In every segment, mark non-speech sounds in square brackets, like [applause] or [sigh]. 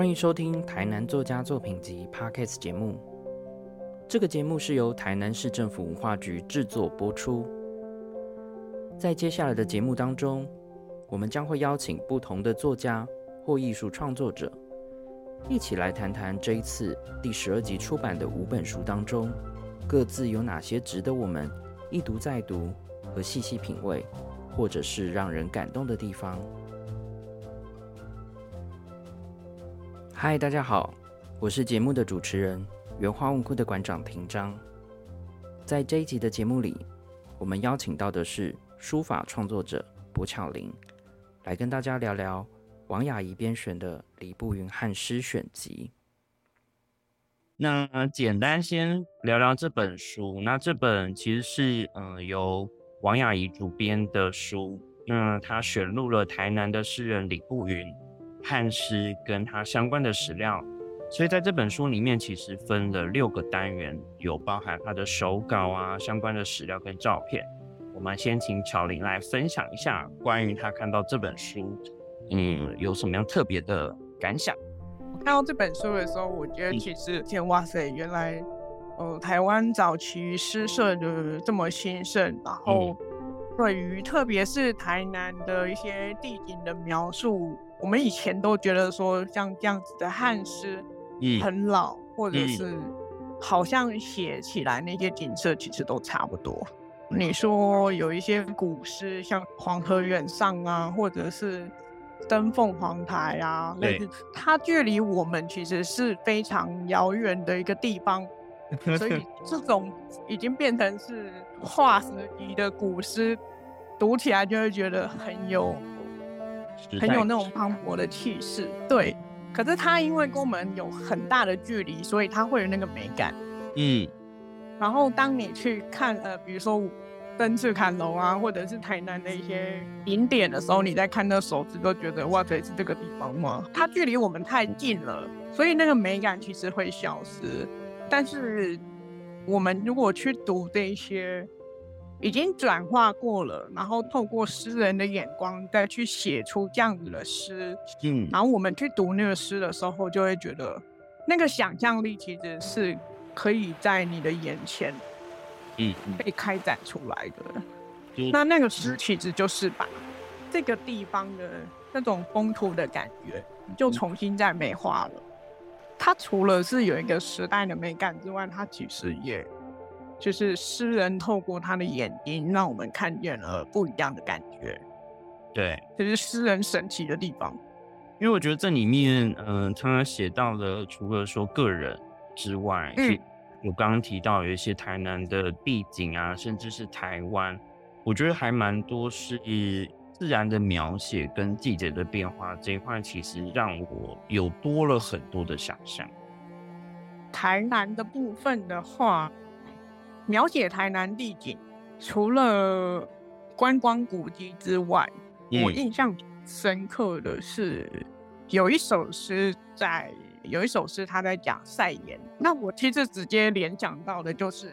欢迎收听台南作家作品集 Podcast 节目。这个节目是由台南市政府文化局制作播出。在接下来的节目当中，我们将会邀请不同的作家或艺术创作者，一起来谈谈这一次第十二集出版的五本书当中，各自有哪些值得我们一读再读和细细品味，或者是让人感动的地方。嗨，大家好，我是节目的主持人原花文库的馆长庭章。在这一集的节目里，我们邀请到的是书法创作者柏巧玲，来跟大家聊聊王雅怡编选的《李步云汉诗选集》。那简单先聊聊这本书。那这本其实是嗯由王雅怡主编的书。那他选录了台南的诗人李步云。汉诗跟它相关的史料，所以在这本书里面其实分了六个单元，有包含他的手稿啊、相关的史料跟照片。我们先请巧玲来分享一下关于他看到这本书，嗯，有什么样特别的感想？我看到这本书的时候，我觉得其实天哇塞，原来呃台湾早期诗社的这么兴盛，然后对于特别是台南的一些地景的描述。我们以前都觉得说像这样子的汉诗，很老，或者是好像写起来那些景色其实都差不多。你说有一些古诗，像黄河远上啊，或者是登凤凰台啊，那它距离我们其实是非常遥远的一个地方，[laughs] 所以这种已经变成是化石级的古诗，读起来就会觉得很有。很有那种磅礴的气势，对。可是它因为跟我们有很大的距离，所以它会有那个美感。嗯。然后当你去看呃，比如说登赤坎楼啊，或者是台南的一些景点的时候，你在看那手指都觉得哇，这是这个地方吗？它距离我们太近了，所以那个美感其实会消失。但是我们如果去读这些。已经转化过了，然后透过诗人的眼光再去写出这样子的诗，嗯，然后我们去读那个诗的时候，就会觉得那个想象力其实是可以在你的眼前，嗯，被开展出来的。那那个诗其实就是把这个地方的那种风土的感觉，就重新再美化了。它除了是有一个时代的美感之外，它其实也。就是诗人透过他的眼睛，让我们看见了不一样的感觉。对，这是诗人神奇的地方。因为我觉得这里面，嗯，他写到的除了说个人之外，嗯，我刚刚提到有一些台南的地景啊，甚至是台湾，我觉得还蛮多是自然的描写跟季节的变化这一块，其实让我有多了很多的想象。台南的部分的话。描写台南地景，除了观光古迹之外，我印象深刻的是有一首诗，在有一首诗他在讲晒盐。那我其实直接联想到的就是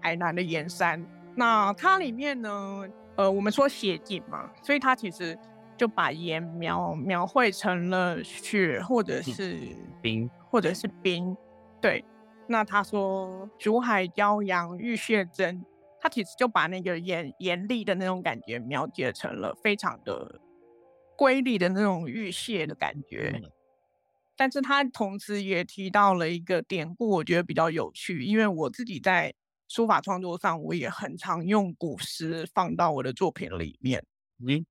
台南的盐山。那它里面呢，呃，我们说写景嘛，所以它其实就把盐描描绘成了雪，或者是冰，或者是冰，对。那他说“竹海骄阳浴血真”，他其实就把那个严严厉的那种感觉描写成了非常的瑰丽的那种浴血的感觉。但是他同时也提到了一个典故，我觉得比较有趣，因为我自己在书法创作上，我也很常用古诗放到我的作品里面。嗯，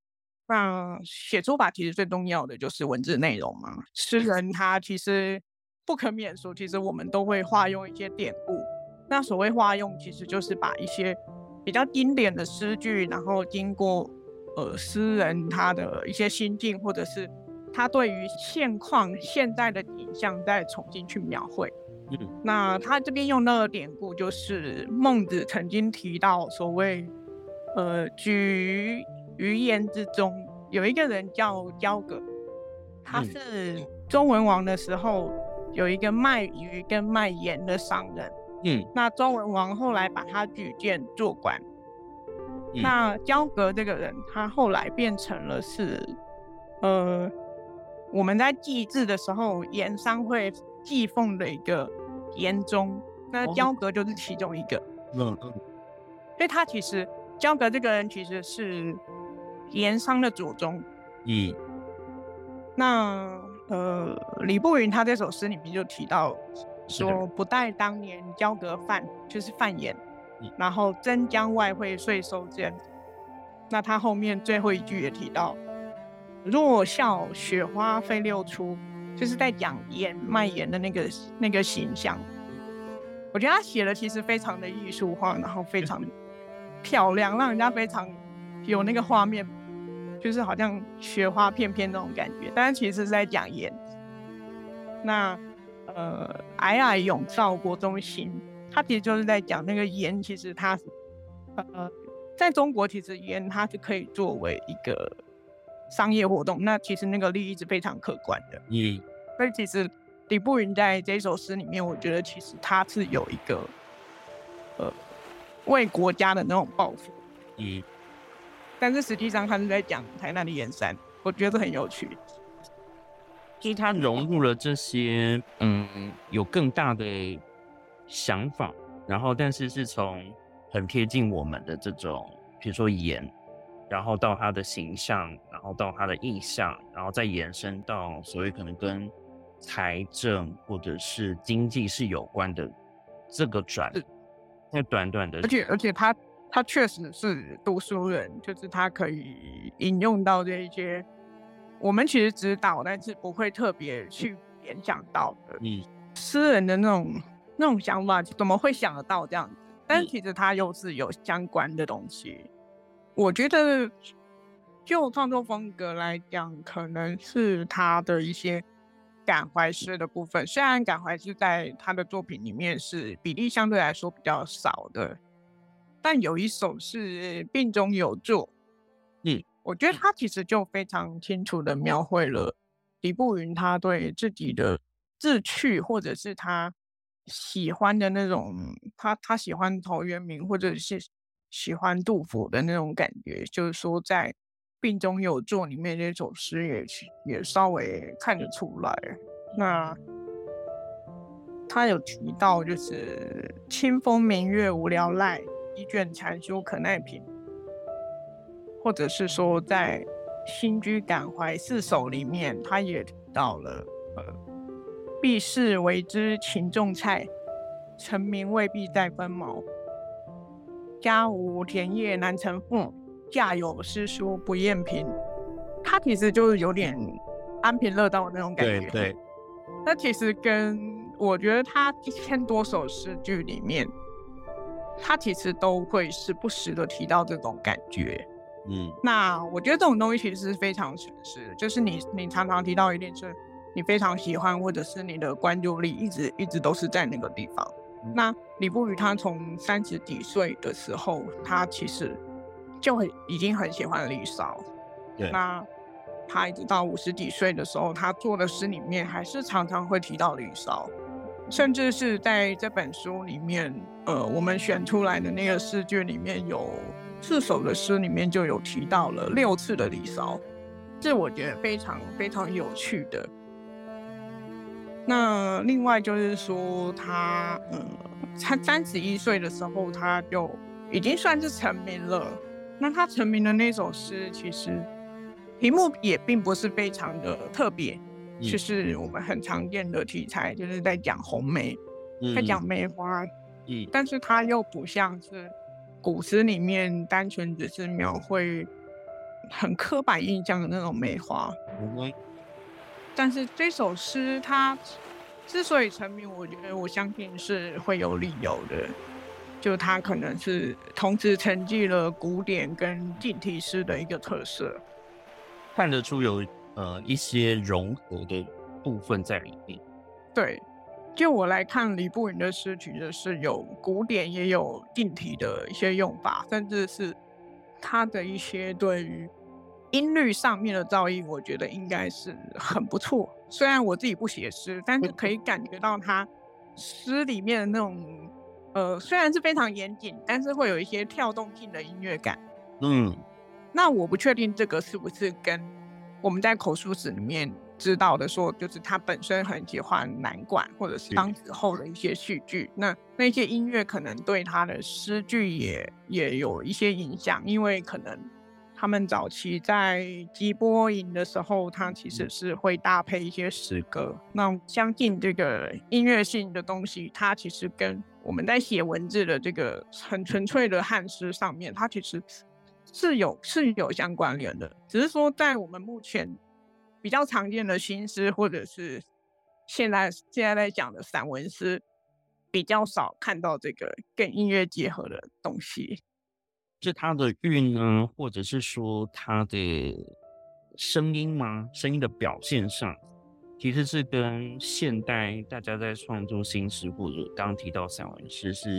那写书法其实最重要的就是文字内容嘛。诗人他其实。不可免俗，其实我们都会化用一些典故。那所谓化用，其实就是把一些比较经典的诗句，然后经过呃诗人他的一些心境，或者是他对于现况、现在的景象，再重新去描绘。嗯，那他这边用那个典故，就是孟子曾经提到所谓呃举于言之中，有一个人叫焦葛，他是周文王的时候。有一个卖鱼跟卖盐的商人，嗯，那周文王后来把他举荐做官。那焦格这个人，他后来变成了是，呃，我们在祭祀的时候，盐商会祭奉的一个盐宗，那焦格就是其中一个。嗯嗯。所以他其实焦格这个人其实是盐商的祖宗。嗯。那呃，李步云他这首诗里面就提到说：“不待当年交格饭，就是饭盐，然后真将外汇税收减。”那他后面最后一句也提到。若笑雪花飞六出，就是在讲盐卖盐的那个那个形象。我觉得他写的其实非常的艺术化，然后非常 [laughs] 漂亮，让人家非常有那个画面，就是好像雪花片片那种感觉。但是其实是在讲盐。那呃，皑皑永照国中心，它其实就是在讲那个盐，其实它呃，在中国其实盐它是可以作为一个。商业活动，那其实那个利益是非常可观的。嗯，所以其实李步云在这首诗里面，我觉得其实他是有一个呃为国家的那种抱负。嗯，但是实际上他是在讲台南的盐山，我觉得很有趣。就是他融入了这些嗯有更大的想法，然后但是是从很贴近我们的这种，比如说盐。然后到他的形象，然后到他的意象，然后再延伸到所谓可能跟财政或者是经济是有关的这个转，在短短的，而且而且他他确实是读书人，就是他可以引用到这一些我们其实知道，但是不会特别去联想到的，嗯，诗人的那种那种想法，怎么会想得到这样子？但其实他又是有相关的东西。我觉得，就创作风格来讲，可能是他的一些感怀诗的部分。虽然感怀诗在他的作品里面是比例相对来说比较少的，但有一首是病中有作。嗯，我觉得他其实就非常清楚的描绘了李步云他对自己的志趣，或者是他喜欢的那种，他他喜欢陶渊明，或者是。喜欢杜甫的那种感觉，就是说在《病中有作》里面那首诗也也稍微看得出来。那他有提到，就是“清风明月无聊赖，一卷禅书可耐品”，或者是说在《新居感怀四首》里面，他也提到了“呃，避世为之情种菜，成名未必在分毛”。家无田业难成富，家有诗书不厌贫。他其实就是有点安贫乐道的那种感觉。对对。[laughs] 那其实跟我觉得他一千多首诗句里面，他其实都会时不时的提到这种感觉。嗯。那我觉得这种东西其实是非常诚实的，就是你你常常提到一定是你非常喜欢，或者是你的关注力一直一直都是在那个地方。那李不语他从三十几岁的时候，他其实就很已经很喜欢李骚。对。那他一直到五十几岁的时候，他做的诗里面还是常常会提到李骚，甚至是在这本书里面，呃，我们选出来的那个诗句里面有四首的诗里面就有提到了六次的离骚，这我觉得非常非常有趣的。那另外就是说，他嗯，他三十一岁的时候，他就已经算是成名了。那他成名的那首诗，其实题目也并不是非常的特别，就是我们很常见的题材，就是在讲红梅，在讲梅花。嗯，但是它又不像是古诗里面单纯只是描绘很刻板印象的那种梅花。但是这首诗它之所以成名，我觉得我相信是会有理由的，就它可能是同时承继了古典跟近体诗的一个特色，看得出有呃一些融合的部分在里面。对，就我来看李步云的诗曲，就是有古典也有近体的一些用法，甚至是他的一些对于。音律上面的造诣，我觉得应该是很不错。虽然我自己不写诗，但是可以感觉到他诗里面的那种，呃，虽然是非常严谨，但是会有一些跳动性的音乐感。嗯，那我不确定这个是不是跟我们在口述史里面知道的说，就是他本身很喜欢南管或者是当时候的一些戏剧，那那些音乐可能对他的诗句也也有一些影响，因为可能他们早期在集播营的时候，他其实是会搭配一些诗歌。那相信这个音乐性的东西，它其实跟我们在写文字的这个很纯粹的汉诗上面，它其实是有是有相关联的，只是说在我们目前。比较常见的新诗，或者是现在现在在讲的散文诗，比较少看到这个跟音乐结合的东西。是它的韵呢，或者是说它的声音吗？声音的表现上，其实是跟现代大家在创作新诗或者刚提到散文诗是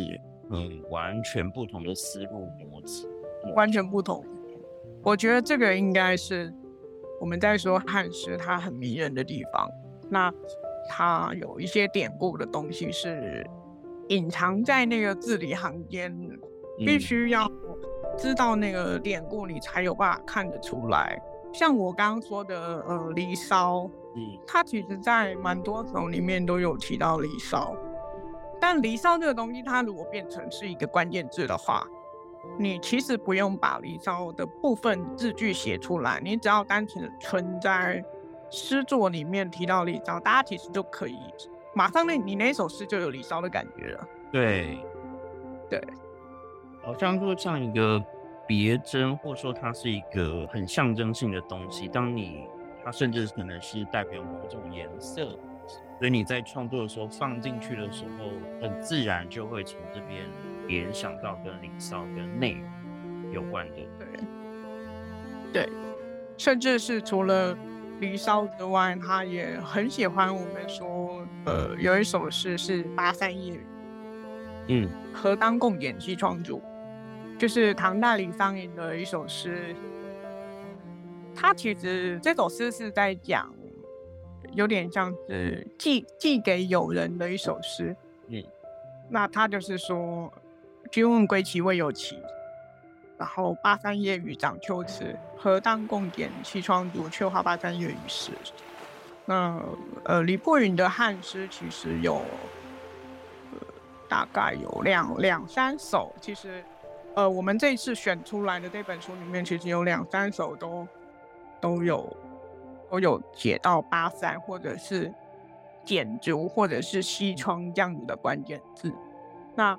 嗯完全不同的思路模子，完全不同。我觉得这个应该是。我们在说汉诗，它很迷人的地方，那它有一些典故的东西是隐藏在那个字里行间，必须要知道那个典故，你才有办法看得出来。像我刚刚说的，呃，《离骚》，嗯，它其实在蛮多首里面都有提到《离骚》，但《离骚》这个东西，它如果变成是一个关键字的话，你其实不用把离骚的部分字句写出来，你只要单纯的存在诗作里面提到离骚，大家其实就可以马上那你那首诗就有离骚的感觉了。对，对，好像就像一个别针，或者说它是一个很象征性的东西。当你它甚至可能是代表某种颜色，所以你在创作的时候放进去的时候，很自然就会从这边。联想到跟领骚跟内容有关的，对，对，甚至是除了离骚之外，他也很喜欢我们说，呃，有一首诗是八三夜雨，嗯，何当共剪西窗烛，就是唐代李商隐的一首诗。他其实这首诗是在讲，有点像是寄寄给友人的一首诗，嗯，那他就是说。君问归期未有期，然后巴山夜雨涨秋池，何当共剪西窗烛？却话巴山夜雨时。那呃，李伯云的汉诗其实有呃大概有两两三首，其实呃我们这一次选出来的这本书里面，其实有两三首都都有都有写到巴山或者是剪烛或者是西窗这样子的关键字。那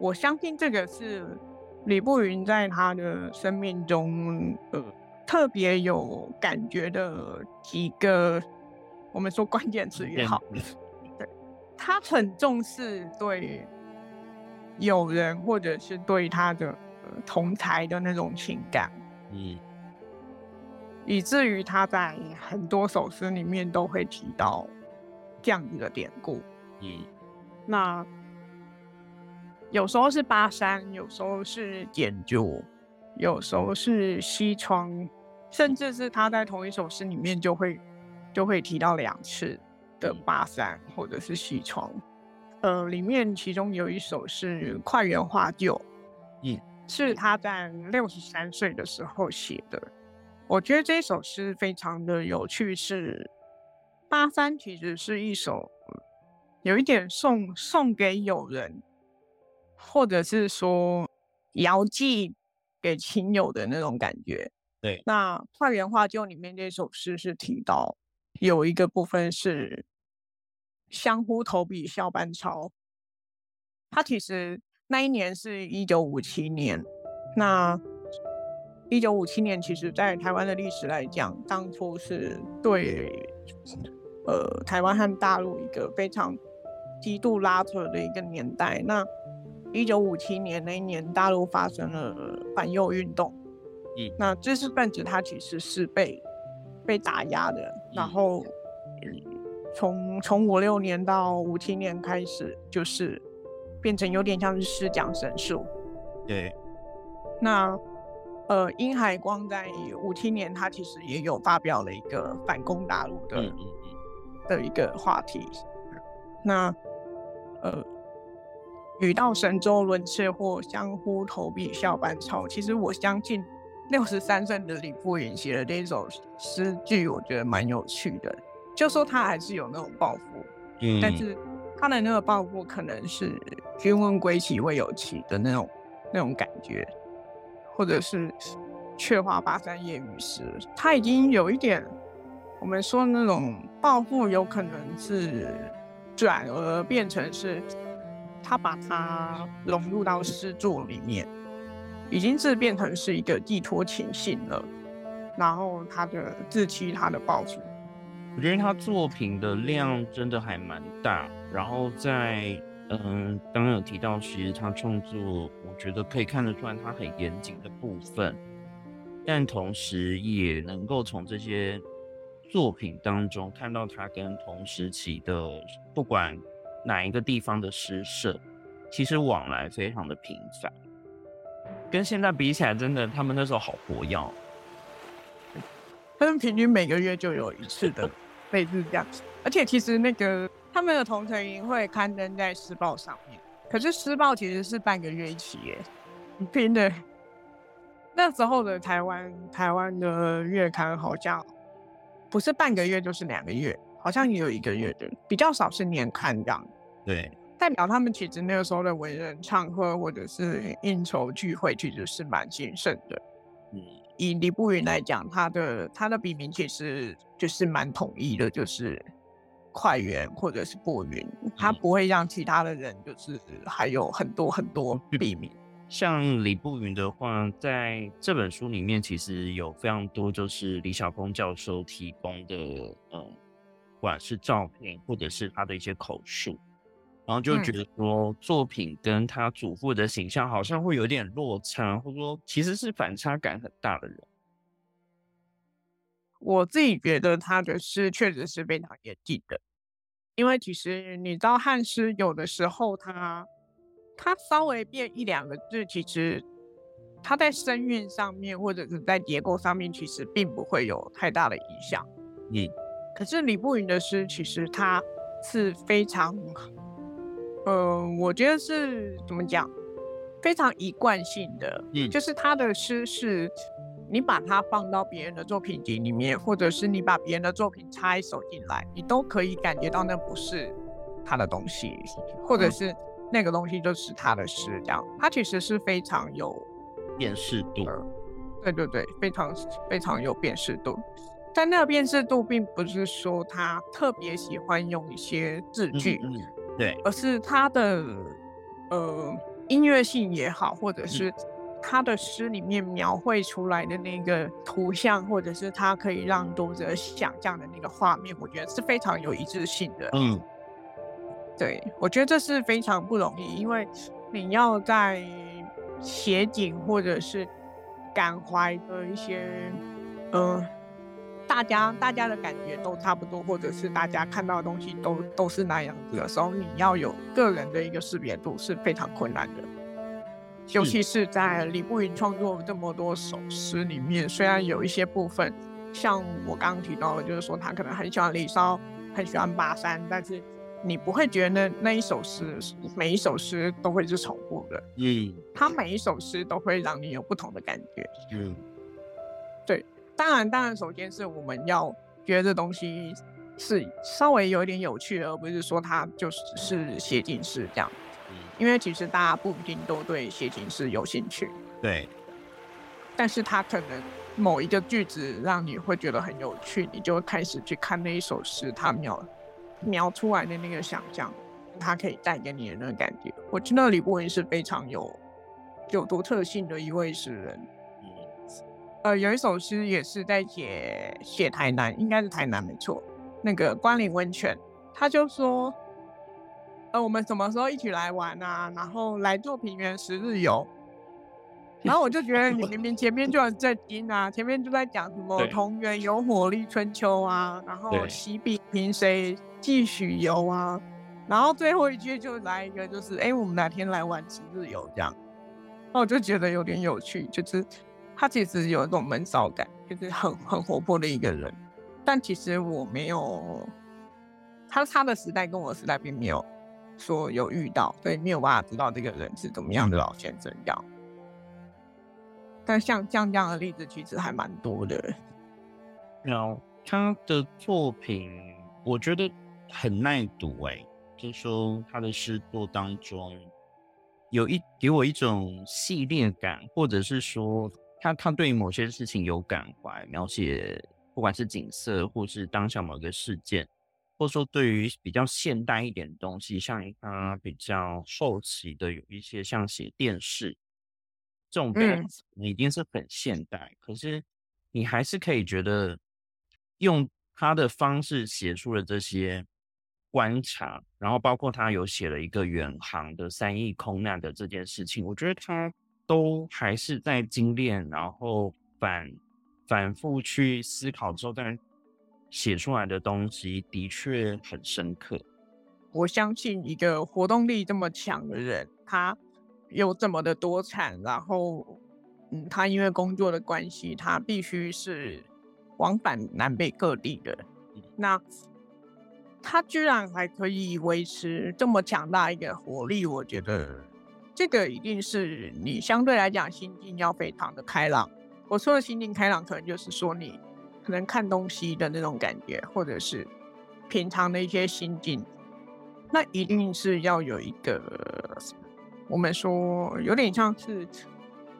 我相信这个是李步云在他的生命中，呃，特别有感觉的几个，我们说关键词也好，对，他很重视对友人或者是对他的同才的那种情感，嗯，以至于他在很多首诗里面都会提到这样子的典故，嗯，那。有时候是巴山，有时候是剪烛，有时候是西窗，甚至是他在同一首诗里面就会就会提到两次的巴山或者是西窗。呃，里面其中有一首是《快园画旧》，嗯，是他在六十三岁的时候写的。我觉得这首诗非常的有趣，是巴山其实是一首有一点送送给友人。或者是说遥寄给亲友的那种感觉。对，那《快园画旧》里面这首诗是提到有一个部分是“相呼投笔笑班超”。他其实那一年是一九五七年。那一九五七年，其实在台湾的历史来讲，当初是对呃台湾和大陆一个非常极度拉扯的一个年代。那一九五七年那一年，大陆发生了反右运动。嗯，那知识分子他其实是被被打压的。然后从从五六年到五七年开始，就是变成有点像是师讲神术。对。那呃，殷海光在五七年，他其实也有发表了一个反攻大陆的的一个话题。那呃。语到神州轮次或相呼投笔笑班超。其实我相信，六十三岁的李步云写的这首诗句，我觉得蛮有趣的。就说他还是有那种抱负，嗯，但是他的那个抱负可能是君问归期未有期的那种那种感觉，或者是却话巴山夜雨时，他已经有一点我们说那种抱负，有可能是转而变成是他把它融入到诗作里面，已经是变成是一个寄托情性了，然后他的自欺他的抱负。我觉得他作品的量真的还蛮大，然后在嗯，刚刚有提到，其实他创作，我觉得可以看得出来他很严谨的部分，但同时也能够从这些作品当中看到他跟同时期的不管哪一个地方的诗社，其实往来非常的频繁，跟现在比起来，真的他们那时候好活跃。他们平均每个月就有一次的 [laughs] 类似这样子，而且其实那个他们的同城营会刊登在《诗报》上面，可是《诗报》其实是半个月一期耶，拼的。那时候的台湾台湾的月刊好像不是半个月就是两个月，好像也有一个月的，比较少是年刊这样。对，代表他们其实那个时候的文人唱歌或者是应酬聚会，其实是蛮谨慎的。嗯。以李步云来讲，他的他的笔名其实就是蛮统一的，就是快云或者是步云，他不会让其他的人就是还有很多很多笔名。像李步云的话，在这本书里面，其实有非常多就是李小峰教授提供的，嗯，不管是照片或者是他的一些口述。然后就觉得说，作品跟他祖父的形象好像会有点落差，或者说其实是反差感很大的人。我自己觉得他的诗确实是非常严谨的，因为其实你知道汉诗有的时候他他稍微变一两个字，其实他在声韵上面或者是在结构上面，其实并不会有太大的影响。嗯，可是李步云的诗其实他是非常。呃，我觉得是怎么讲，非常一贯性的，嗯，就是他的诗是，你把它放到别人的作品集里面，或者是你把别人的作品插一手进来，你都可以感觉到那不是他的东西，或者是那个东西就是他的诗，这样，他其实是非常有辨识度，对对对，非常非常有辨识度，但那个辨识度并不是说他特别喜欢用一些字句。对，而是他的呃音乐性也好，或者是他的诗里面描绘出来的那个图像，或者是他可以让读者想象的那个画面，我觉得是非常有一致性的。嗯，对，我觉得这是非常不容易，因为你要在写景或者是感怀的一些呃。大家大家的感觉都差不多，或者是大家看到的东西都都是那样子的时候，你要有个人的一个识别度是非常困难的。尤其是在李步云创作这么多首诗里面，虽然有一些部分像我刚刚提到的，就是说他可能很喜欢李骚，很喜欢巴山，但是你不会觉得那那一首诗每一首诗都会是重复的。嗯，他每一首诗都会让你有不同的感觉。嗯。当然，当然，首先是我们要觉得这东西是稍微有一点有趣，而不是说它就是是写景诗这样。因为其实大家不一定都对写景诗有兴趣。对。但是它可能某一个句子让你会觉得很有趣，你就开始去看那一首诗，它描描出来的那个想象，它可以带给你的那个感觉。我觉得李伯云是非常有有独特性的一位诗人。呃，有一首诗也是在写写台南，应该是台南没错。那个关岭温泉，他就说，呃，我们什么时候一起来玩啊？然后来做平原十日游。然后我就觉得你明明前面就很震惊啊，前面就在讲什么同源有火力春秋啊，然后喜比平谁继续游啊，然后最后一句就来一个就是，哎，我们哪天来玩十日游这样。那我就觉得有点有趣，就是。他其实有一种闷骚感，就是很很活泼的一个人，但其实我没有，他他的时代跟我的时代并没有说有遇到，所以没有办法知道这个人是怎么样的老先生这样。但像像这样的例子其实还蛮多的。然后他的作品我觉得很耐读哎，就说他的诗作当中有一给我一种系列感，或者是说他他对于某些事情有感怀，描写不管是景色或是当下某个事件，或者说对于比较现代一点的东西，像他比较后期的有一些像写电视这种，嗯，已经是很现代，可是你还是可以觉得用。他的方式写出了这些观察，然后包括他有写了一个远航的三亿空难的这件事情，我觉得他都还是在精炼，然后反反复去思考之后，但写出来的东西的确很深刻。我相信一个活动力这么强的人，他又这么的多产，然后嗯，他因为工作的关系，他必须是。往返南北各地的，那他居然还可以维持这么强大一个活力，我觉得这个一定是你相对来讲心境要非常的开朗。我说的心境开朗，可能就是说你可能看东西的那种感觉，或者是平常的一些心境，那一定是要有一个我们说有点像是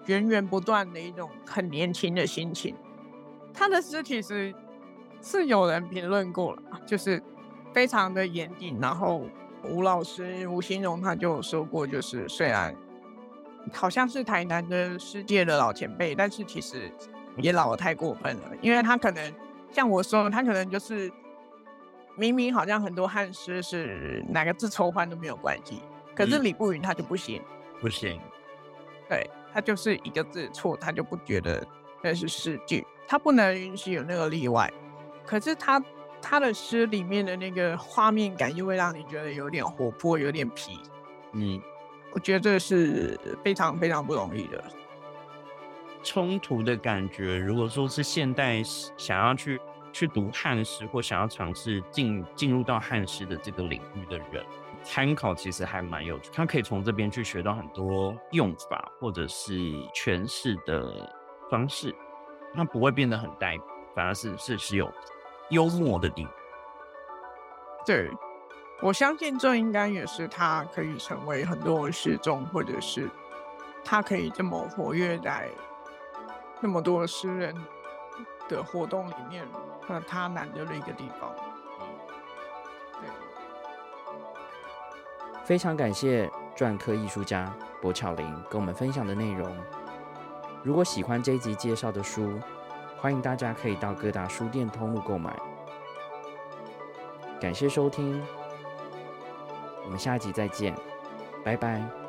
源源不断的一种很年轻的心情。他的诗其实是有人评论过了，就是非常的严谨。然后吴老师吴兴荣他就说过，就是虽然好像是台南的世界的老前辈，但是其实也老的太过分了。因为他可能像我说，他可能就是明明好像很多汉诗是哪个字抽换都没有关系，可是李不云他就不行，不行，对他就是一个字错，他就不觉得那是诗句。他不能允许有那个例外，可是他他的诗里面的那个画面感又会让你觉得有点活泼，有点皮。嗯，我觉得这是非常非常不容易的冲突的感觉。如果说是现代想要去去读汉诗，或想要尝试进进入到汉诗的这个领域的人，参考其实还蛮有趣。他可以从这边去学到很多用法或者是诠释的方式。他不会变得很呆，反而是是是有幽默的地方。对，我相信这应该也是他可以成为很多诗众，或者是他可以这么活跃在那么多诗人的活动里面，那他难得的一个地方。对，非常感谢篆刻艺术家柏巧玲跟我们分享的内容。如果喜欢这一集介绍的书，欢迎大家可以到各大书店通路购买。感谢收听，我们下集再见，拜拜。